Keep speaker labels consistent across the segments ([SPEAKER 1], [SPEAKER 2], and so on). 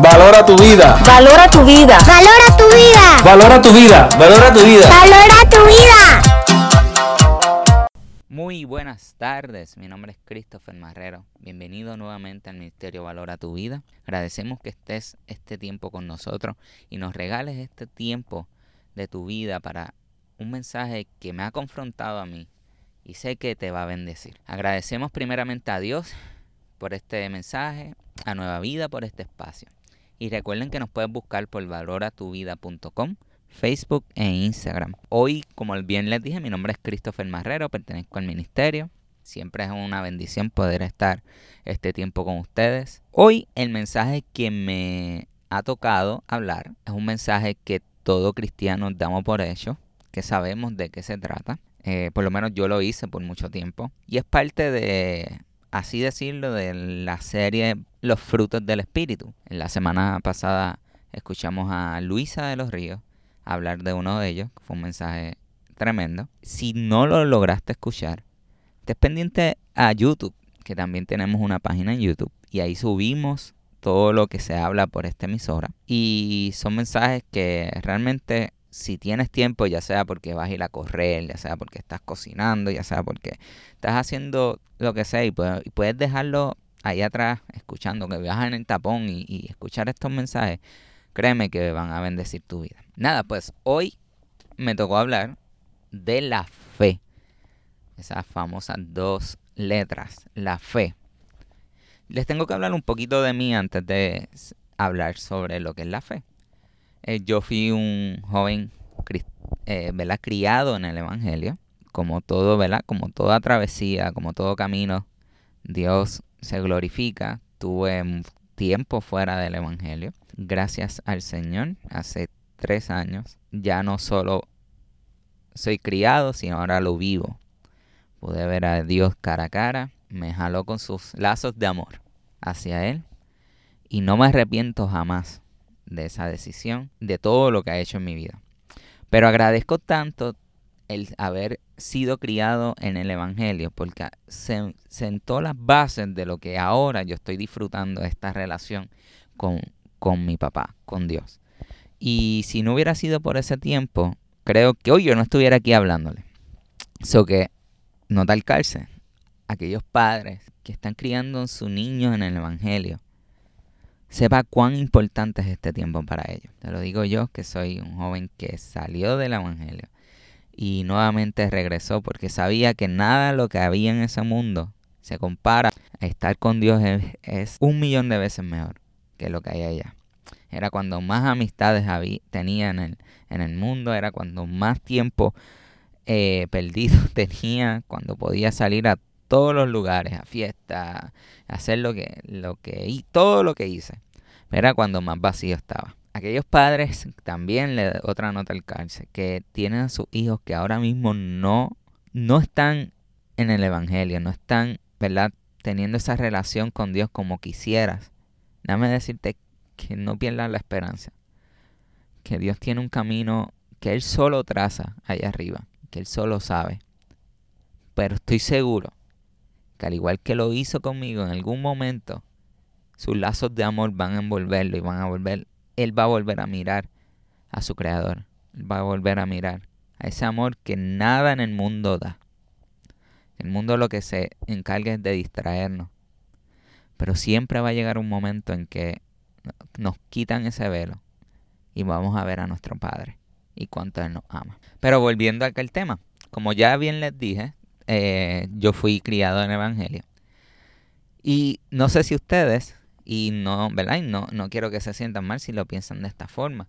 [SPEAKER 1] Valora tu vida.
[SPEAKER 2] Valora tu vida.
[SPEAKER 3] Valora tu vida.
[SPEAKER 1] Valora tu vida. Valora tu vida.
[SPEAKER 3] Valora tu vida.
[SPEAKER 4] Muy buenas tardes, mi nombre es Christopher Marrero. Bienvenido nuevamente al Ministerio Valora tu Vida. Agradecemos que estés este tiempo con nosotros y nos regales este tiempo de tu vida para un mensaje que me ha confrontado a mí y sé que te va a bendecir. Agradecemos primeramente a Dios por este mensaje, a Nueva Vida por este espacio. Y recuerden que nos puedes buscar por valoratuvida.com, Facebook e Instagram. Hoy, como bien les dije, mi nombre es Christopher Marrero, pertenezco al ministerio. Siempre es una bendición poder estar este tiempo con ustedes. Hoy el mensaje que me ha tocado hablar es un mensaje que todo cristiano damos por hecho, que sabemos de qué se trata. Eh, por lo menos yo lo hice por mucho tiempo. Y es parte de así decirlo, de la serie Los frutos del Espíritu. En la semana pasada escuchamos a Luisa de los Ríos hablar de uno de ellos, que fue un mensaje tremendo. Si no lo lograste escuchar, estés pendiente a YouTube, que también tenemos una página en YouTube, y ahí subimos todo lo que se habla por esta emisora. Y son mensajes que realmente si tienes tiempo, ya sea porque vas a ir a correr, ya sea porque estás cocinando, ya sea porque estás haciendo lo que sea y puedes, dejarlo ahí atrás escuchando, que viajas en el tapón y, y, escuchar estos mensajes, créeme que van a bendecir tu vida. Nada, pues hoy me tocó hablar de la fe. Esas famosas dos letras, la fe. Les tengo que hablar un poquito de mí antes de hablar sobre lo que es la fe. Eh, yo fui un joven eh, criado en el Evangelio. Como todo, ¿verdad? Como toda travesía, como todo camino, Dios se glorifica. Tuve tiempo fuera del Evangelio. Gracias al Señor, hace tres años, ya no solo soy criado, sino ahora lo vivo. Pude ver a Dios cara a cara, me jaló con sus lazos de amor hacia Él y no me arrepiento jamás de esa decisión, de todo lo que ha hecho en mi vida. Pero agradezco tanto el haber sido criado en el Evangelio, porque se sentó las bases de lo que ahora yo estoy disfrutando de esta relación con, con mi papá, con Dios. Y si no hubiera sido por ese tiempo, creo que hoy yo no estuviera aquí hablándole. Eso que no tal cárcel. Aquellos padres que están criando a sus niños en el Evangelio, sepa cuán importante es este tiempo para ellos. Te lo digo yo, que soy un joven que salió del Evangelio y nuevamente regresó porque sabía que nada lo que había en ese mundo se compara a estar con Dios es, un millón de veces mejor que lo que hay allá. Era cuando más amistades había, tenía en el, en el mundo, era cuando más tiempo eh, perdido tenía, cuando podía salir a todos los lugares, a fiestas, hacer lo que, lo que, y todo lo que hice. Era cuando más vacío estaba. Aquellos padres también le otra nota al cárcel, que tienen a sus hijos que ahora mismo no, no están en el Evangelio, no están, ¿verdad? Teniendo esa relación con Dios como quisieras. Dame decirte que no pierdas la esperanza. Que Dios tiene un camino que Él solo traza allá arriba, que Él solo sabe. Pero estoy seguro que al igual que lo hizo conmigo en algún momento, sus lazos de amor van a envolverlo y van a volver, él va a volver a mirar a su creador. Él va a volver a mirar a ese amor que nada en el mundo da. El mundo lo que se encarga es de distraernos. Pero siempre va a llegar un momento en que nos quitan ese velo y vamos a ver a nuestro Padre y cuánto Él nos ama. Pero volviendo a aquel tema, como ya bien les dije, eh, yo fui criado en el Evangelio. Y no sé si ustedes, y no, ¿verdad? no, no quiero que se sientan mal si lo piensan de esta forma.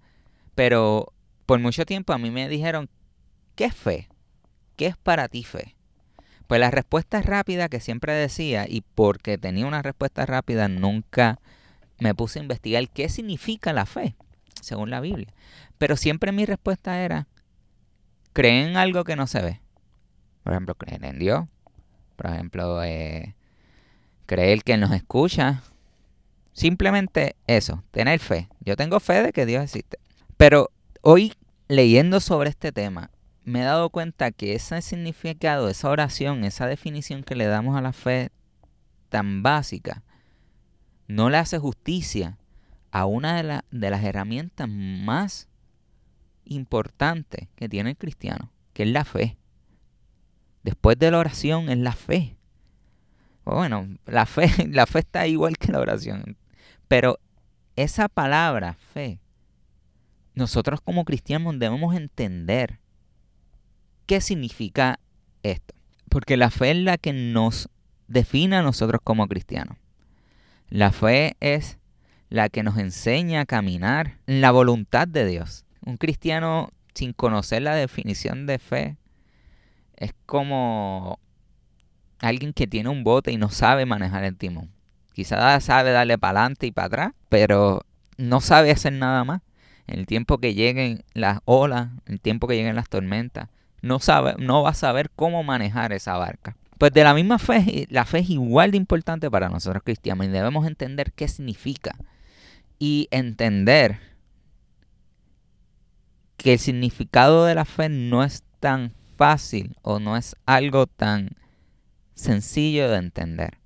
[SPEAKER 4] Pero por mucho tiempo a mí me dijeron, ¿qué es fe? ¿Qué es para ti fe? Pues la respuesta rápida que siempre decía, y porque tenía una respuesta rápida, nunca me puse a investigar qué significa la fe, según la Biblia. Pero siempre mi respuesta era, creen en algo que no se ve. Por ejemplo, creer en Dios. Por ejemplo, eh, creer que nos escucha. Simplemente eso, tener fe. Yo tengo fe de que Dios existe. Pero hoy, leyendo sobre este tema, me he dado cuenta que ese significado, esa oración, esa definición que le damos a la fe tan básica, no le hace justicia a una de, de las herramientas más importantes que tiene el cristiano, que es la fe. Después de la oración es la fe. Bueno, la fe, la fe está igual que la oración. Pero esa palabra, fe, nosotros como cristianos debemos entender qué significa esto. Porque la fe es la que nos define a nosotros como cristianos. La fe es la que nos enseña a caminar en la voluntad de Dios. Un cristiano sin conocer la definición de fe es como alguien que tiene un bote y no sabe manejar el timón. Quizás sabe darle para adelante y para atrás, pero no sabe hacer nada más. El tiempo que lleguen las olas, el tiempo que lleguen las tormentas, no, sabe, no va a saber cómo manejar esa barca. Pues de la misma fe, la fe es igual de importante para nosotros cristianos y debemos entender qué significa y entender que el significado de la fe no es tan fácil o no es algo tan sencillo de entender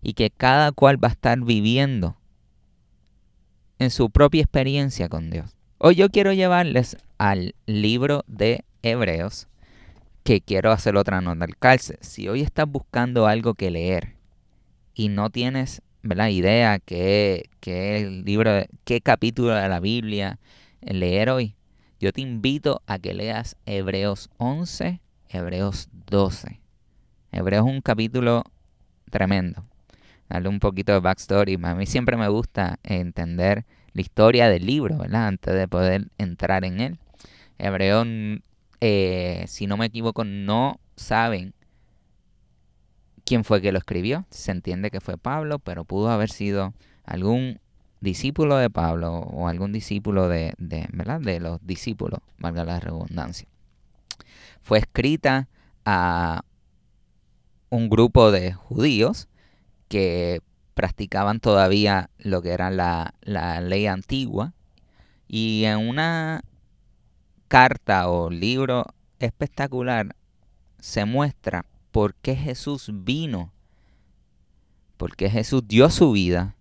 [SPEAKER 4] y que cada cual va a estar viviendo en su propia experiencia con Dios. Hoy yo quiero llevarles al libro de Hebreos que quiero hacer otra nota al calce. Si hoy estás buscando algo que leer y no tienes ¿verdad? idea qué, qué el libro, qué capítulo de la Biblia leer hoy, yo te invito a que leas Hebreos 11, Hebreos 12. Hebreos es un capítulo tremendo. Darle un poquito de backstory. A mí siempre me gusta entender la historia del libro, ¿verdad? Antes de poder entrar en él. Hebreos, eh, si no me equivoco, no saben quién fue que lo escribió. Se entiende que fue Pablo, pero pudo haber sido algún discípulo de Pablo o algún discípulo de, de, ¿verdad? de los discípulos, valga la redundancia. Fue escrita a un grupo de judíos que practicaban todavía lo que era la, la ley antigua y en una carta o libro espectacular se muestra por qué Jesús vino, por qué Jesús dio su vida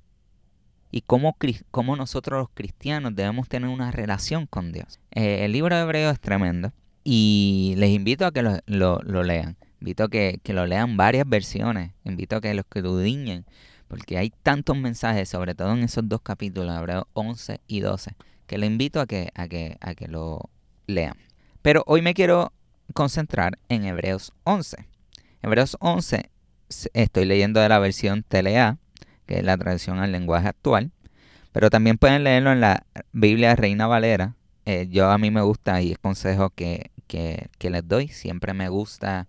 [SPEAKER 4] y cómo, cómo nosotros los cristianos debemos tener una relación con Dios. Eh, el libro de Hebreo es tremendo y les invito a que lo, lo- lean. Invito a que, que lo lean varias versiones. Invito a que los escudriñen. Porque hay tantos mensajes, sobre todo en esos dos capítulos, Hebreos 11 y 12, que les invito a que, a que, a que lo lean. Pero hoy me quiero concentrar en Hebreos 11. Hebreos 11 s- estoy leyendo de la versión TLA, que es la traducción al lenguaje actual. Pero también pueden leerlo en la Biblia Reina Valera. Eh, yo a mí me gusta y es consejo que, que, que les doy. Siempre me gusta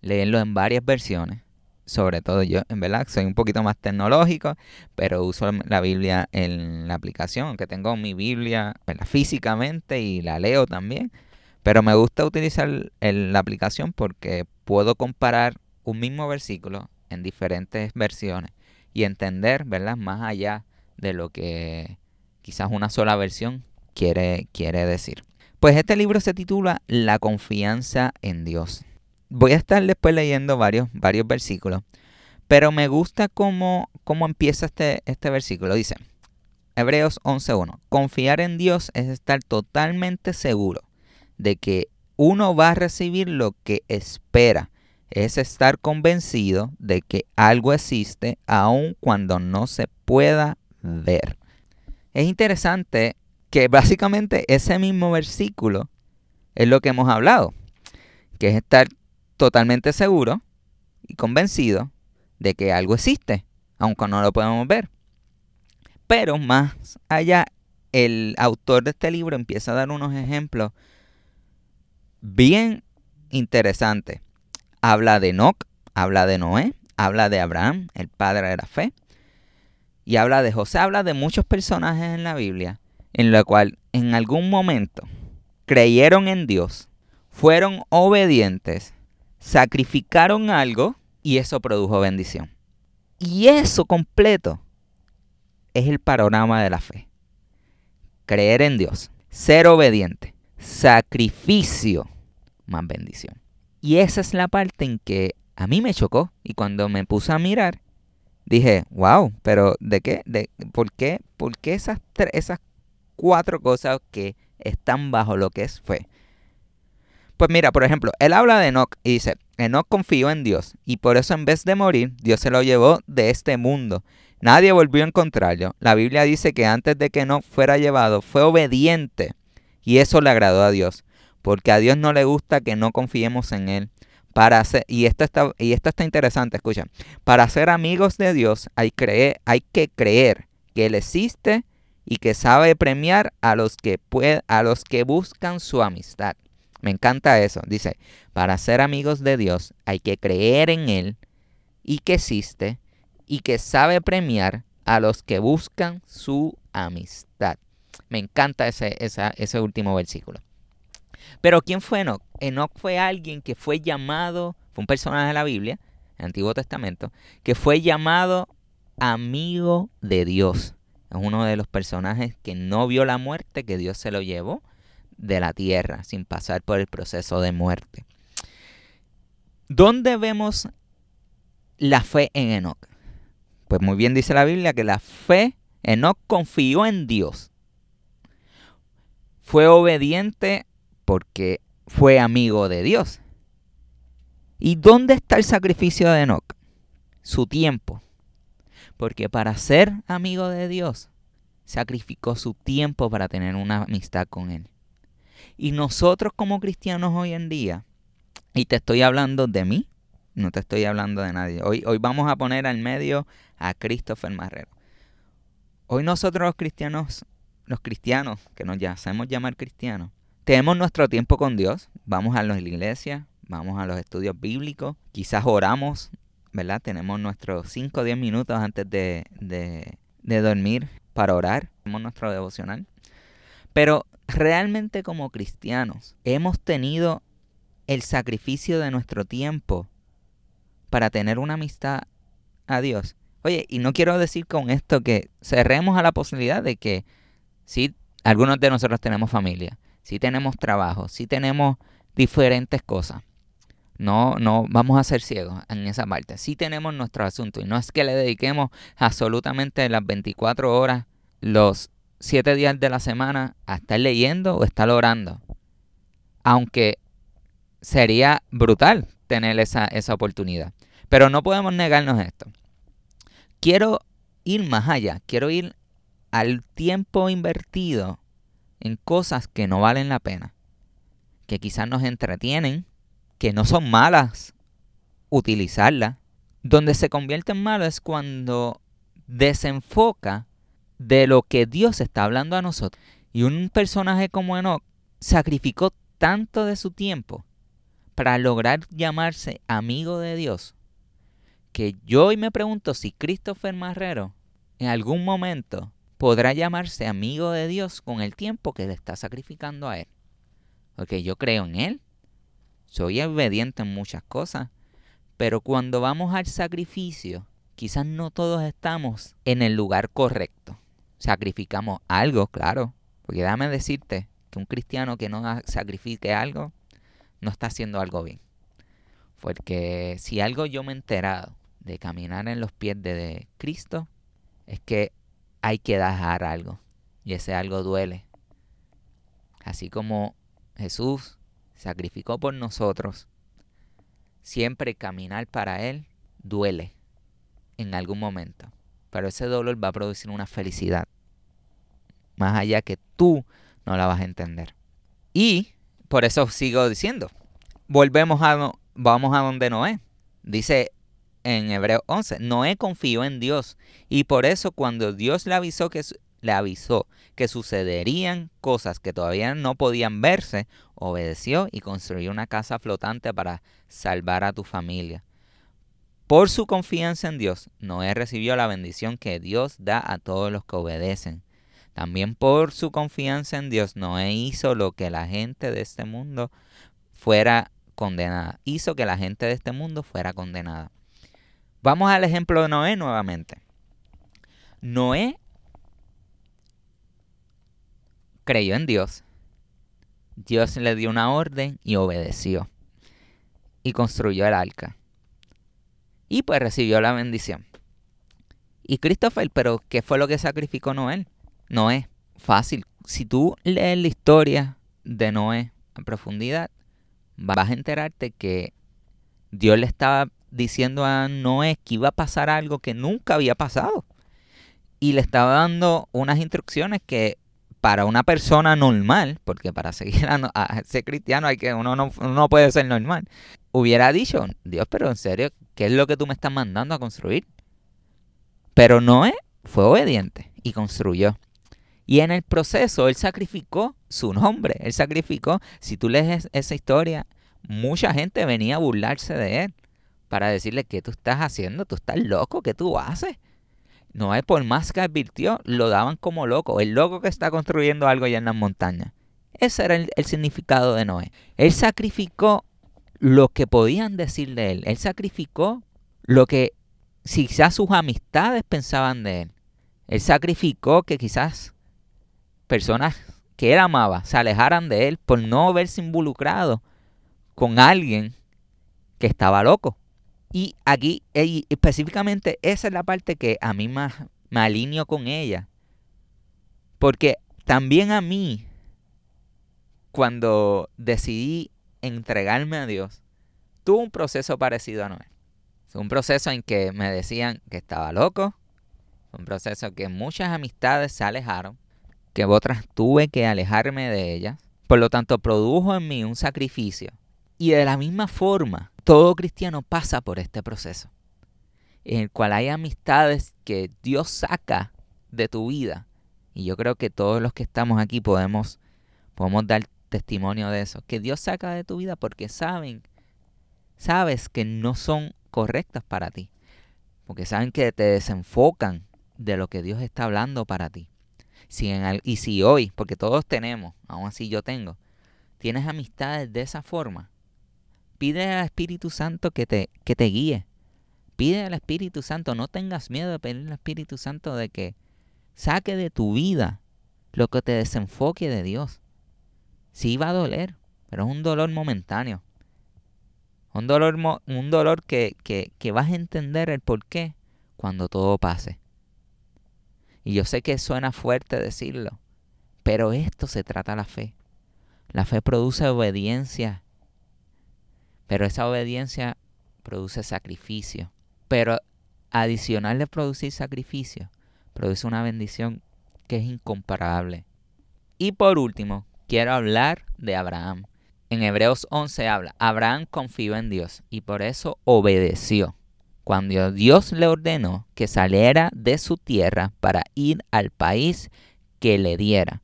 [SPEAKER 4] leerlo en varias versiones. Sobre todo yo, en verdad, soy un poquito más tecnológico, pero uso la Biblia en la aplicación, aunque tengo mi Biblia físicamente y la leo también. Pero me gusta utilizar la aplicación porque puedo comparar un mismo versículo en diferentes versiones y entender, ¿verdad? Más allá de lo que quizás una sola versión quiere, quiere decir. Pues este libro se titula La confianza en Dios. Voy a estar después leyendo varios, varios versículos, pero me gusta cómo, cómo empieza este, este versículo. Dice, Hebreos 11.1, confiar en Dios es estar totalmente seguro de que uno va a recibir lo que espera. Es estar convencido de que algo existe aun cuando no se pueda ver. Es interesante que básicamente ese mismo versículo es lo que hemos hablado, que es estar totalmente seguro y convencido de que algo existe, aunque no lo podemos ver. Pero más allá, el autor de este libro empieza a dar unos ejemplos bien interesantes. Habla de Enoch, habla de Noé, habla de Abraham, el padre de la fe, y habla de José, habla de muchos personajes en la Biblia, en lo cual en algún momento creyeron en Dios, fueron obedientes, sacrificaron algo y eso produjo bendición. Y eso completo es el panorama de la fe. Creer en Dios, ser obediente, sacrificio más bendición. Y esa es la parte en que a mí me chocó y cuando me puse a mirar, dije, wow, pero ¿de qué? De, ¿Por qué? ¿Por qué esas, esas cuatro cosas que están bajo lo que es fe? Pues mira, por ejemplo, él habla de Enoch y dice, Enoch confió en Dios y por eso en vez de morir, Dios se lo llevó de este mundo. Nadie volvió a encontrarlo. La Biblia dice que antes de que Enoch fuera llevado, fue obediente y eso le agradó a Dios, porque a Dios no le gusta que no confiemos en Él. Para ser, y, esto está, y está interesante, escucha. Para ser amigos de Dios hay, creer, hay que creer que Él existe y que sabe premiar a los que, a los que buscan su amistad. Me encanta eso. Dice, para ser amigos de Dios hay que creer en Él y que existe y que sabe premiar a los que buscan su amistad. Me encanta ese, ese último versículo. Pero ¿quién fue Enoch? Enoch fue alguien que fue llamado, fue un personaje de la Biblia, Antiguo Testamento, que fue llamado amigo de Dios. Es uno de los personajes que no vio la muerte, que Dios se lo llevó de la tierra sin pasar por el proceso de muerte. ¿Dónde vemos la fe en Enoch? Pues muy bien dice la Biblia que la fe, Enoch confió en Dios. Fue obediente porque fue amigo de Dios. ¿Y dónde está el sacrificio de Enoch? Su tiempo. Porque para ser amigo de Dios, sacrificó su tiempo para tener una amistad con Él. Y nosotros como cristianos hoy en día, y te estoy hablando de mí, no te estoy hablando de nadie. Hoy, hoy vamos a poner al medio a Christopher Marrero. Hoy nosotros los cristianos, los cristianos, que nos hacemos llamar cristianos, tenemos nuestro tiempo con Dios, vamos a la iglesia, vamos a los estudios bíblicos, quizás oramos, ¿verdad? Tenemos nuestros 5 o 10 minutos antes de, de, dormir para orar, tenemos nuestro devocional. Pero realmente como cristianos hemos tenido el sacrificio de nuestro tiempo para tener una amistad a Dios. Oye, y no quiero decir con esto que cerremos a la posibilidad de que si algunos de nosotros tenemos familia, si tenemos trabajo, si tenemos diferentes cosas. No, no vamos a ser ciegos en esa parte. Si tenemos nuestro asunto y no es que le dediquemos absolutamente las 24 horas, los siete días de la semana a estar leyendo o estar orando. Aunque sería brutal tener esa, esa oportunidad. Pero no podemos negarnos esto. Quiero ir más allá, quiero ir al tiempo invertido en cosas que no valen la pena, que quizás nos entretienen, que no son malas utilizarlas. Donde se convierte en malo es cuando desenfoca de lo que Dios está hablando a nosotros. Y un personaje como Enoch sacrificó tanto de su tiempo para lograr llamarse amigo de Dios, que yo hoy me pregunto si Christopher Marrero en algún momento podrá llamarse amigo de Dios con el tiempo que le está sacrificando a Él. Porque yo creo en Él, soy obediente en muchas cosas, pero cuando vamos al sacrificio, quizás no todos estamos en el lugar correcto sacrificamos algo, claro. Porque déjame decirte que un cristiano que no sacrifique algo, no está haciendo algo bien. Porque si algo yo me he enterado de caminar en los pies de Cristo, es que hay que dejar algo. Y ese algo duele. Así como Jesús sacrificó por nosotros, siempre caminar para Él duele en algún momento pero ese dolor va a producir una felicidad. Más allá que tú no la vas a entender. Y por eso sigo diciendo, volvemos a, vamos a donde Noé. Dice en Hebreo 11, Noé confió en Dios y por eso cuando Dios le avisó que le avisó que sucederían cosas que todavía no podían verse, obedeció y construyó una casa flotante para salvar a tu familia. Por su confianza en Dios, Noé recibió la bendición que Dios da a todos los que obedecen. También por su confianza en Dios, Noé hizo lo que la gente de este mundo fuera condenada. Hizo que la gente de este mundo fuera condenada. Vamos al ejemplo de Noé nuevamente. Noé creyó en Dios. Dios le dio una orden y obedeció. Y construyó el arca y pues recibió la bendición. Y Christopher, pero ¿qué fue lo que sacrificó Noé? Noé, fácil. Si tú lees la historia de Noé en profundidad, vas a enterarte que Dios le estaba diciendo a Noé que iba a pasar algo que nunca había pasado. Y le estaba dando unas instrucciones que para una persona normal, porque para seguir a, ser cristiano hay que uno no, puede ser normal, hubiera dicho, Dios, pero en serio, ¿qué es lo que tú me estás mandando a construir? Pero Noé fue obediente y construyó. Y en el proceso él sacrificó su nombre, él sacrificó, si tú lees esa historia, mucha gente venía a burlarse de él para decirle, ¿qué tú estás haciendo? ¿Tú estás loco? ¿Qué tú haces? Noé, por más que advirtió, lo daban como loco. El loco que está construyendo algo allá en las montañas. Ese era el, significado de Noé. Él sacrificó lo que podían decir de él. Él sacrificó lo que quizás sus amistades pensaban de él. Él sacrificó que quizás personas que él amaba se alejaran de él por no verse involucrado con alguien que estaba loco. Y aquí, específicamente, esa es la parte que a mí más me alineo con ella. Porque también a mí, cuando decidí entregarme a Dios, tuve un proceso parecido a Noé. Un proceso en que me decían que estaba loco. Un proceso que muchas amistades se alejaron. Que otras tuve que alejarme de ellas. Por lo tanto, produjo en mí un sacrificio. Y de la misma forma, todo cristiano pasa por este proceso, en el cual hay amistades que Dios saca de tu vida. Y yo creo que todos los que estamos aquí podemos, podemos dar testimonio de eso, que Dios saca de tu vida porque saben, sabes que no son correctas para ti, porque saben que te desenfocan de lo que Dios está hablando para ti. Si en, y si hoy, porque todos tenemos, aún así yo tengo, tienes amistades de esa forma, Pide al Espíritu Santo que te, que te guíe. Pide al Espíritu Santo, no tengas miedo de pedir al Espíritu Santo de que saque de tu vida lo que te desenfoque de Dios. Sí va a doler, pero es un dolor momentáneo. Un dolor, un dolor que, que, que vas a entender el por qué cuando todo pase. Y yo sé que suena fuerte decirlo, pero esto se trata la fe. La fe produce obediencia pero esa obediencia produce sacrificio. Pero adicional de producir sacrificio, produce una bendición que es incomparable. Y por último, quiero hablar de Abraham. En Hebreos 11 habla, Abraham confió en Dios y por eso obedeció. Cuando Dios le ordenó que saliera de su tierra para ir al país que le diera,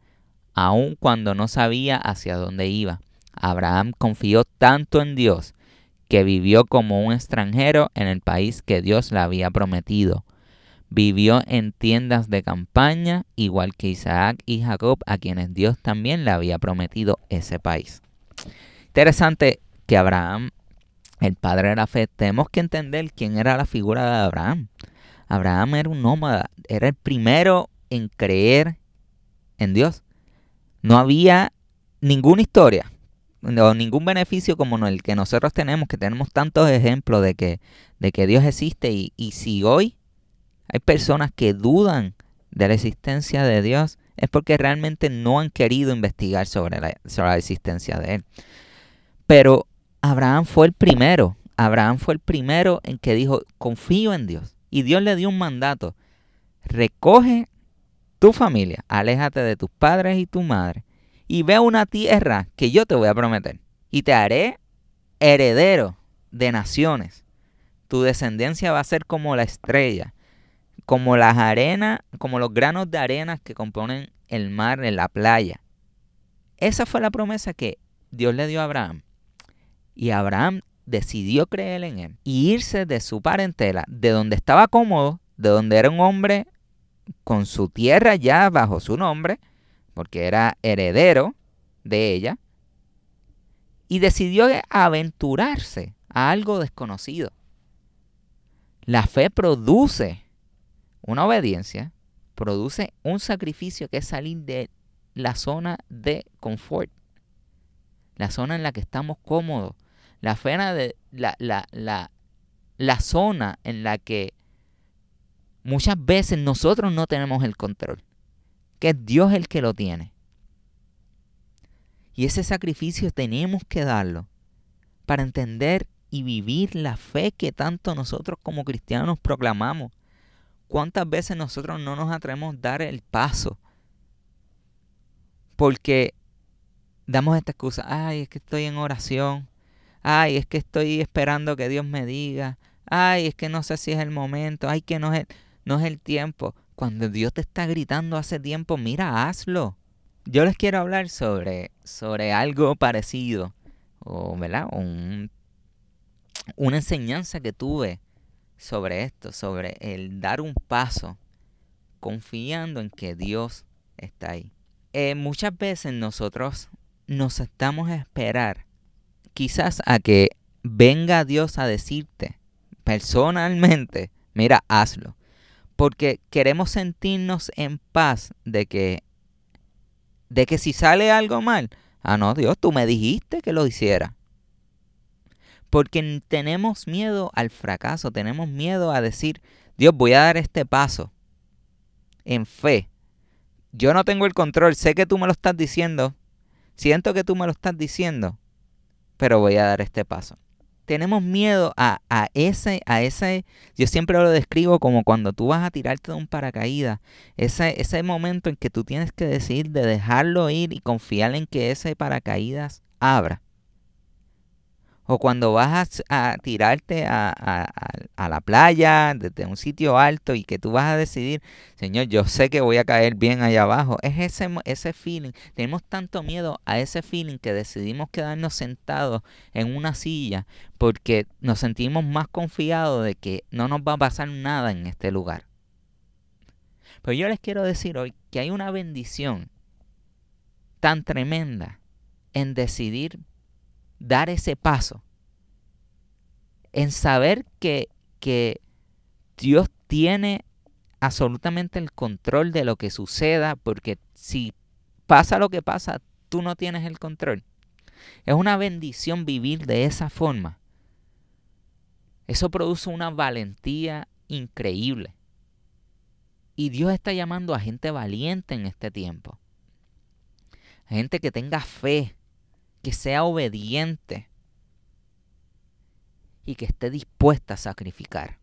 [SPEAKER 4] aun cuando no sabía hacia dónde iba. Abraham confió tanto en Dios que vivió como un extranjero en el país que Dios le había prometido. Vivió en tiendas de campaña, igual que Isaac y Jacob, a quienes Dios también le había prometido ese país. Interesante que Abraham, el padre de la fe, tenemos que entender quién era la figura de Abraham. Abraham era un nómada, era el primero en creer en Dios. No había ninguna historia o ningún beneficio como el que nosotros tenemos, que tenemos tantos ejemplos de que, de que Dios existe y, y si hoy hay personas que dudan de la existencia de Dios, es porque realmente no han querido investigar sobre la, sobre la existencia de Él. Pero Abraham fue el primero, Abraham fue el primero en que dijo, confío en Dios. Y Dios le dio un mandato, recoge tu familia, aléjate de tus padres y tu madre y ve una tierra que yo te voy a prometer. Y te haré heredero de naciones. Tu descendencia va a ser como la estrella, como las arenas, como los granos de arena que componen el mar en la playa. Esa fue la promesa que Dios le dio a Abraham. Y Abraham decidió creer en él y irse de su parentela, de donde estaba cómodo, de donde era un hombre con su tierra ya bajo su nombre, porque era heredero de ella, y decidió aventurarse a algo desconocido. La fe produce una obediencia, produce un sacrificio que es salir de la zona de confort, la zona en la que estamos cómodos, la, fe la, la zona en la que muchas veces nosotros no tenemos el control, que es Dios el que lo tiene. Y ese sacrificio tenemos que darlo para entender y vivir la fe que tanto nosotros como cristianos proclamamos. ¿Cuántas veces nosotros no nos atrevemos a dar el paso? Porque damos esta excusa, ay, es que estoy en oración, ay, es que estoy esperando que Dios me diga, ay, es que no sé si es el momento, ay, que no es no es el tiempo. Cuando Dios te está gritando hace tiempo, mira, hazlo. Yo les quiero hablar sobre, sobre algo parecido, o, ¿verdad? Un, una enseñanza que tuve sobre esto, sobre el dar un paso confiando en que Dios está ahí. Eh, muchas veces nosotros nos estamos a esperar quizás a que venga Dios a decirte personalmente, mira, hazlo. Porque queremos sentirnos en paz de que de que si sale algo mal, ah no, Dios, tú me dijiste que lo hiciera. Porque tenemos miedo al fracaso, tenemos miedo a decir, Dios, voy a dar este paso en fe. Yo no tengo el control, sé que tú me lo estás diciendo, siento que tú me lo estás diciendo, pero voy a dar este paso. Tenemos miedo a, ese, a ese, yo siempre lo describo como cuando tú vas a tirarte de un paracaídas, ese, ese momento en que tú tienes que decidir de dejarlo ir y confiar en que ese paracaídas abra. O cuando vas a, tirarte a, la playa desde un sitio alto y que tú vas a decidir, Señor, yo sé que voy a caer bien allá abajo. Es ese, ese feeling. Tenemos tanto miedo a ese feeling que decidimos quedarnos sentados en una silla porque nos sentimos más confiados de que no nos va a pasar nada en este lugar. Pero yo les quiero decir hoy que hay una bendición tan tremenda en decidir dar ese paso, en saber que, que Dios tiene absolutamente el control de lo que suceda, porque si pasa lo que pasa, tú no tienes el control. Es una bendición vivir de esa forma. Eso produce una valentía increíble. Y Dios está llamando a gente valiente en este tiempo. Gente que tenga fe, que sea obediente y que esté dispuesta a sacrificar.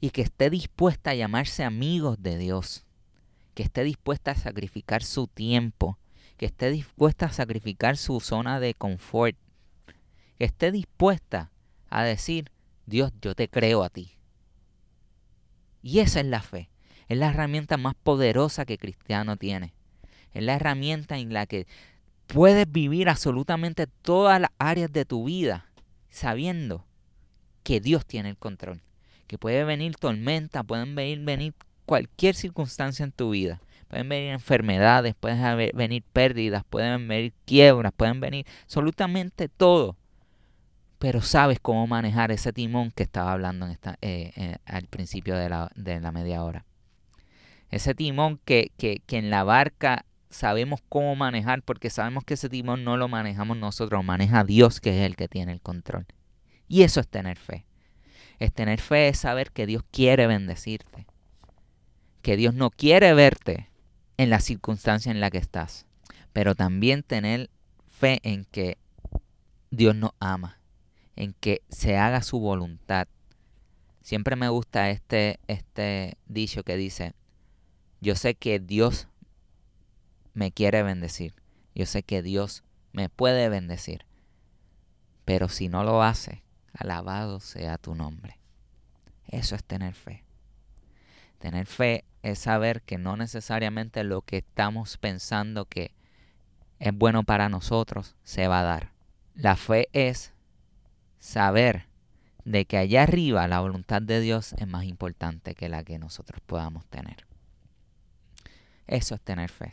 [SPEAKER 4] Y que esté dispuesta a llamarse amigos de Dios. Que esté dispuesta a sacrificar su tiempo. Que esté dispuesta a sacrificar su zona de confort. Que esté dispuesta a decir, Dios, yo te creo a ti. Y esa es la fe. Es la herramienta más poderosa que cristiano tiene. Es la herramienta en la que puedes vivir absolutamente todas las áreas de tu vida sabiendo que Dios tiene el control. Que puede venir tormenta, pueden venir, venir cualquier circunstancia en tu vida. Pueden venir enfermedades, pueden venir pérdidas, pueden venir quiebras, pueden venir absolutamente todo. Pero sabes cómo manejar ese timón que estaba hablando en esta, eh, eh, al principio de la, de la media hora. Ese timón que, que, que en la barca sabemos cómo manejar porque sabemos que ese timón no lo manejamos nosotros, maneja Dios que es el que tiene el control. Y eso es tener fe. Es tener fe es saber que Dios quiere bendecirte. Que Dios no quiere verte en la circunstancia en la que estás. Pero también tener fe en que Dios nos ama. En que se haga su voluntad. Siempre me gusta este, este dicho que dice, yo sé que Dios me quiere bendecir. Yo sé que Dios me puede bendecir. Pero si no lo hace, alabado sea tu nombre. Eso es tener fe. Tener fe es saber que no necesariamente lo que estamos pensando que es bueno para nosotros se va a dar. La fe es saber de que allá arriba la voluntad de Dios es más importante que la que nosotros podamos tener. Eso es tener fe.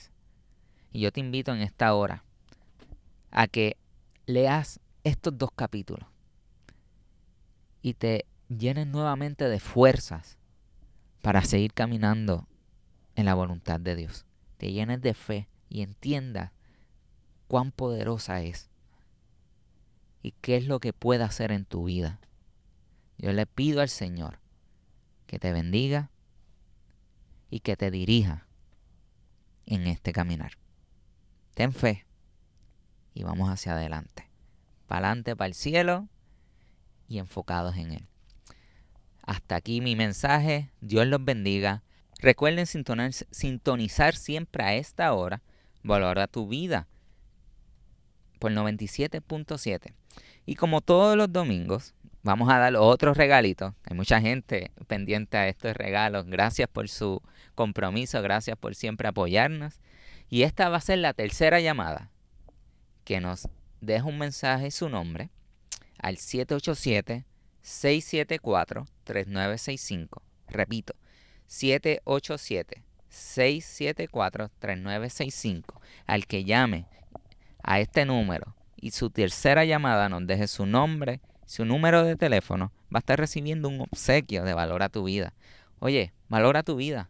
[SPEAKER 4] Y yo te invito en esta hora a que leas estos dos capítulos y te llenes nuevamente de fuerzas para seguir caminando en la voluntad de Dios. Te llenes de fe y entiendas cuán poderosa es y qué es lo que puede hacer en tu vida. Yo le pido al Señor que te bendiga y que te dirija en este caminar. Ten fe y vamos hacia adelante. Para adelante, para el cielo y enfocados en Él. Hasta aquí mi mensaje. Dios los bendiga. Recuerden sintonizar siempre a esta hora. Valora tu vida por 97.7. Y como todos los domingos, vamos a dar otros regalitos. Hay mucha gente pendiente a estos regalos. Gracias por su compromiso, gracias por siempre apoyarnos. Y esta va a ser la tercera llamada que nos deja un mensaje y su nombre al 787-674-3965. Repito, 787-674-3965. Al que llame a este número y su tercera llamada nos deje su nombre, su número de teléfono, va a estar recibiendo un obsequio de valor a tu vida. Oye, valora tu vida.